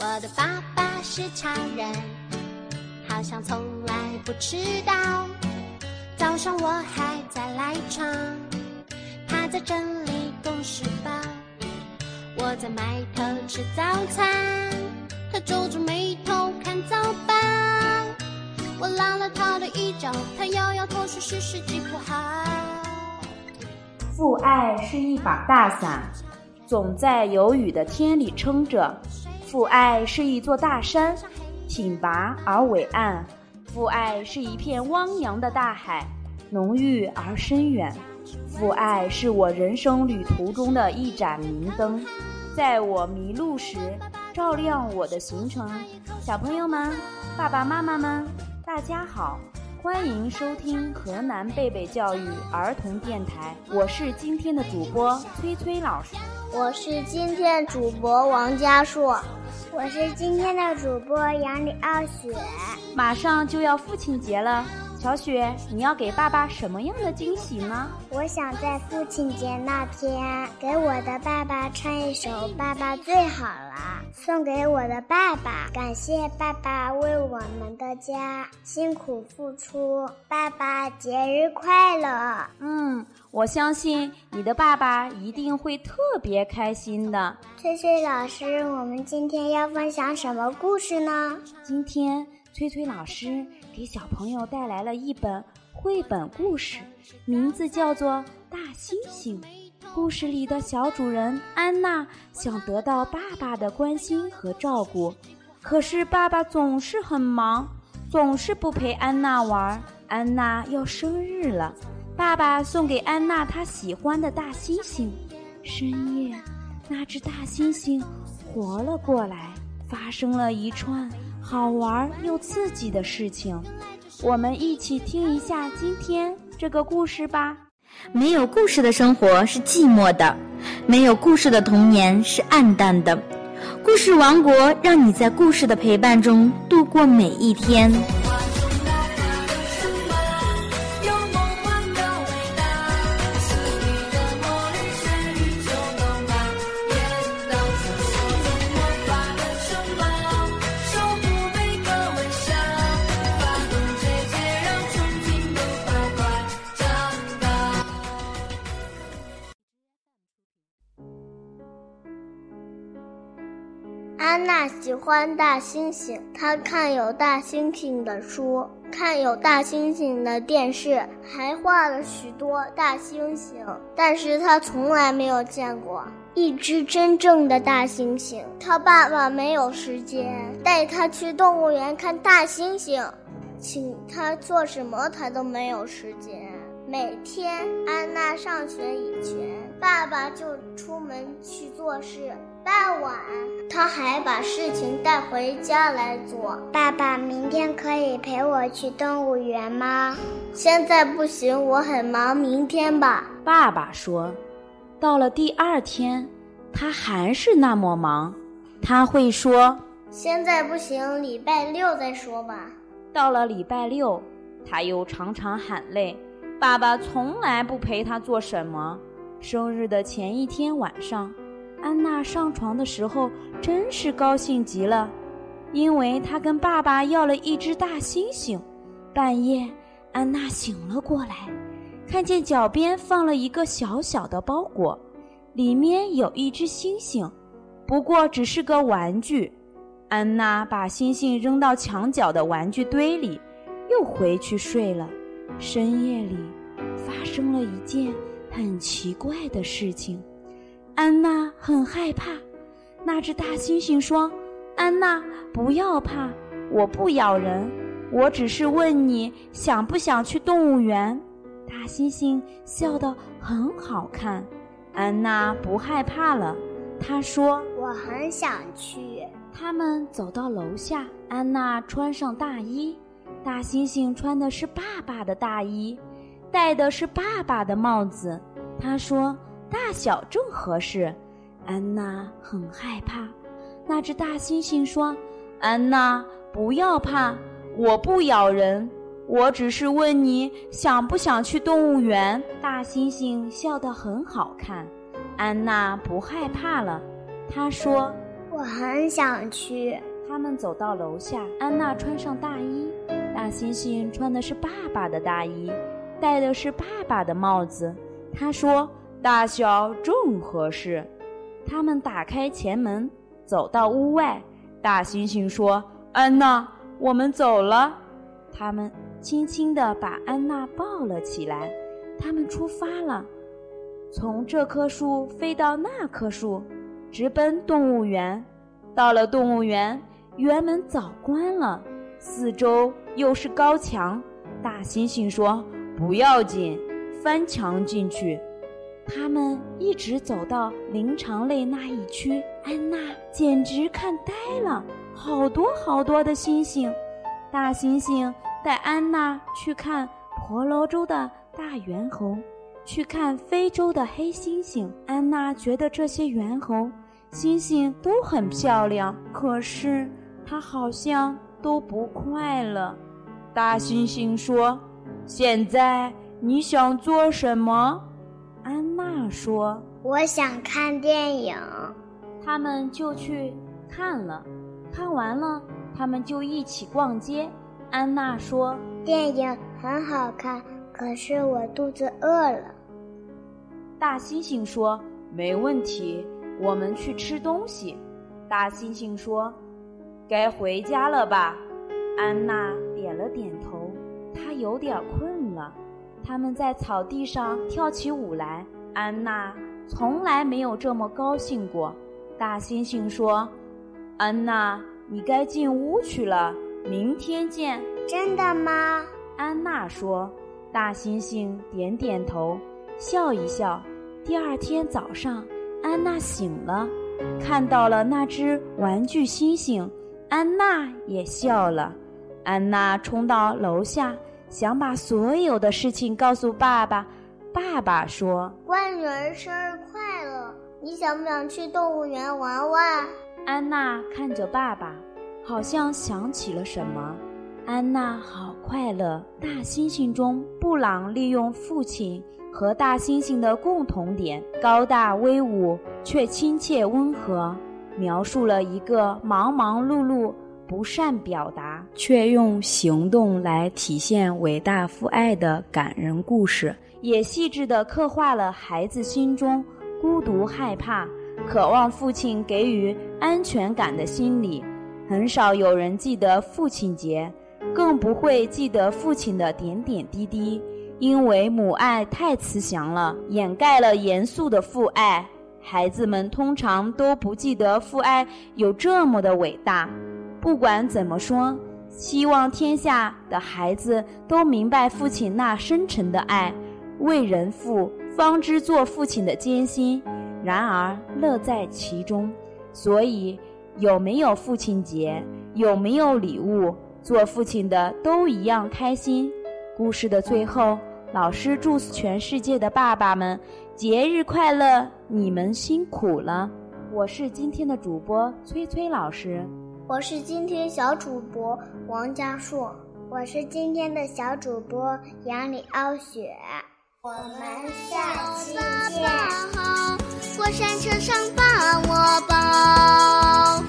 我的爸爸是超人，好像从来不迟到。早上我还在赖床，他在整理公事包。我在埋头吃早餐，他皱着眉头看早报。我拉了他的衣角，他摇摇头说是时机不好。父爱是一把大伞，总在有雨的天里撑着。父爱是一座大山，挺拔而伟岸；父爱是一片汪洋的大海，浓郁而深远。父爱是我人生旅途中的一盏明灯，在我迷路时照亮我的行程。小朋友们，爸爸妈妈们，大家好，欢迎收听河南贝贝教育儿童电台，我是今天的主播崔崔老师。我是今天主播王佳硕，我是今天的主播杨李傲雪。马上就要父亲节了，小雪，你要给爸爸什么样的惊喜呢？我想在父亲节那天给我的爸爸唱一首《爸爸最好了》，送给我的爸爸，感谢爸爸为我们的家辛苦付出。爸爸节日快乐！嗯。我相信你的爸爸一定会特别开心的。翠翠老师，我们今天要分享什么故事呢？今天翠翠老师给小朋友带来了一本绘本故事，名字叫做《大猩猩》。故事里的小主人安娜想得到爸爸的关心和照顾，可是爸爸总是很忙，总是不陪安娜玩。安娜要生日了。爸爸送给安娜她喜欢的大猩猩。深夜，那只大猩猩活了过来，发生了一串好玩又刺激的事情。我们一起听一下今天这个故事吧。没有故事的生活是寂寞的，没有故事的童年是暗淡的。故事王国让你在故事的陪伴中度过每一天。安娜喜欢大猩猩，她看有大猩猩的书，看有大猩猩的电视，还画了许多大猩猩。但是她从来没有见过一只真正的大猩猩。她爸爸没有时间带她去动物园看大猩猩，请她做什么她都没有时间。每天安娜上学以前，爸爸就出门去做事。傍晚，他还把事情带回家来做。爸爸，明天可以陪我去动物园吗？现在不行，我很忙，明天吧。爸爸说。到了第二天，他还是那么忙。他会说：“现在不行，礼拜六再说吧。”到了礼拜六，他又常常喊累。爸爸从来不陪他做什么。生日的前一天晚上，安娜上床的时候真是高兴极了，因为她跟爸爸要了一只大猩猩。半夜，安娜醒了过来，看见脚边放了一个小小的包裹，里面有一只猩猩，不过只是个玩具。安娜把猩猩扔到墙角的玩具堆里，又回去睡了。深夜里，发生了一件很奇怪的事情。安娜很害怕。那只大猩猩说：“安娜，不要怕，我不咬人，我只是问你想不想去动物园。”大猩猩笑得很好看。安娜不害怕了。她说：“我很想去。”他们走到楼下，安娜穿上大衣。大猩猩穿的是爸爸的大衣，戴的是爸爸的帽子。他说：“大小正合适。”安娜很害怕。那只大猩猩说：“安娜，不要怕，我不咬人，我只是问你想不想去动物园。”大猩猩笑得很好看。安娜不害怕了。她说：“我我很想去。他们走到楼下，安娜穿上大衣，大猩猩穿的是爸爸的大衣，戴的是爸爸的帽子。他说：“大小正合适。”他们打开前门，走到屋外。大猩猩说：“安娜，我们走了。”他们轻轻地把安娜抱了起来。他们出发了，从这棵树飞到那棵树，直奔动物园。到了动物园，园门早关了，四周又是高墙。大猩猩说：“不要紧，翻墙进去。”他们一直走到灵长类那一区，安娜简直看呆了，好多好多的猩猩。大猩猩带安娜去看婆罗洲的。大猿猴去看非洲的黑猩猩，安娜觉得这些猿猴、猩猩都很漂亮，可是她好像都不快乐。大猩猩说：“现在你想做什么？”安娜说：“我想看电影。”他们就去看了，看完了，他们就一起逛街。安娜说：“电影很好看。”可是我肚子饿了。大猩猩说：“没问题，我们去吃东西。”大猩猩说：“该回家了吧？”安娜点了点头，她有点困了。他们在草地上跳起舞来，安娜从来没有这么高兴过。大猩猩说：“安娜，你该进屋去了，明天见。”真的吗？安娜说。大猩猩点点头，笑一笑。第二天早上，安娜醒了，看到了那只玩具猩猩，安娜也笑了。安娜冲到楼下，想把所有的事情告诉爸爸。爸爸说：“乖女儿生日快乐！你想不想去动物园玩玩？”安娜看着爸爸，好像想起了什么。安娜好快乐。大猩猩中，布朗利用父亲和大猩猩的共同点——高大威武却亲切温和，描述了一个忙忙碌碌、不善表达却用行动来体现伟大父爱的感人故事，也细致地刻画了孩子心中孤独、害怕、渴望父亲给予安全感的心理。很少有人记得父亲节。更不会记得父亲的点点滴滴，因为母爱太慈祥了，掩盖了严肃的父爱。孩子们通常都不记得父爱有这么的伟大。不管怎么说，希望天下的孩子都明白父亲那深沉的爱。为人父，方知做父亲的艰辛，然而乐在其中。所以，有没有父亲节，有没有礼物？做父亲的都一样开心。故事的最后，老师祝全世界的爸爸们节日快乐！你们辛苦了。我是今天的主播崔崔老师，我是今天小主播王佳硕，我是今天的小主播杨里傲雪。我们下期见。过山车上把我抱，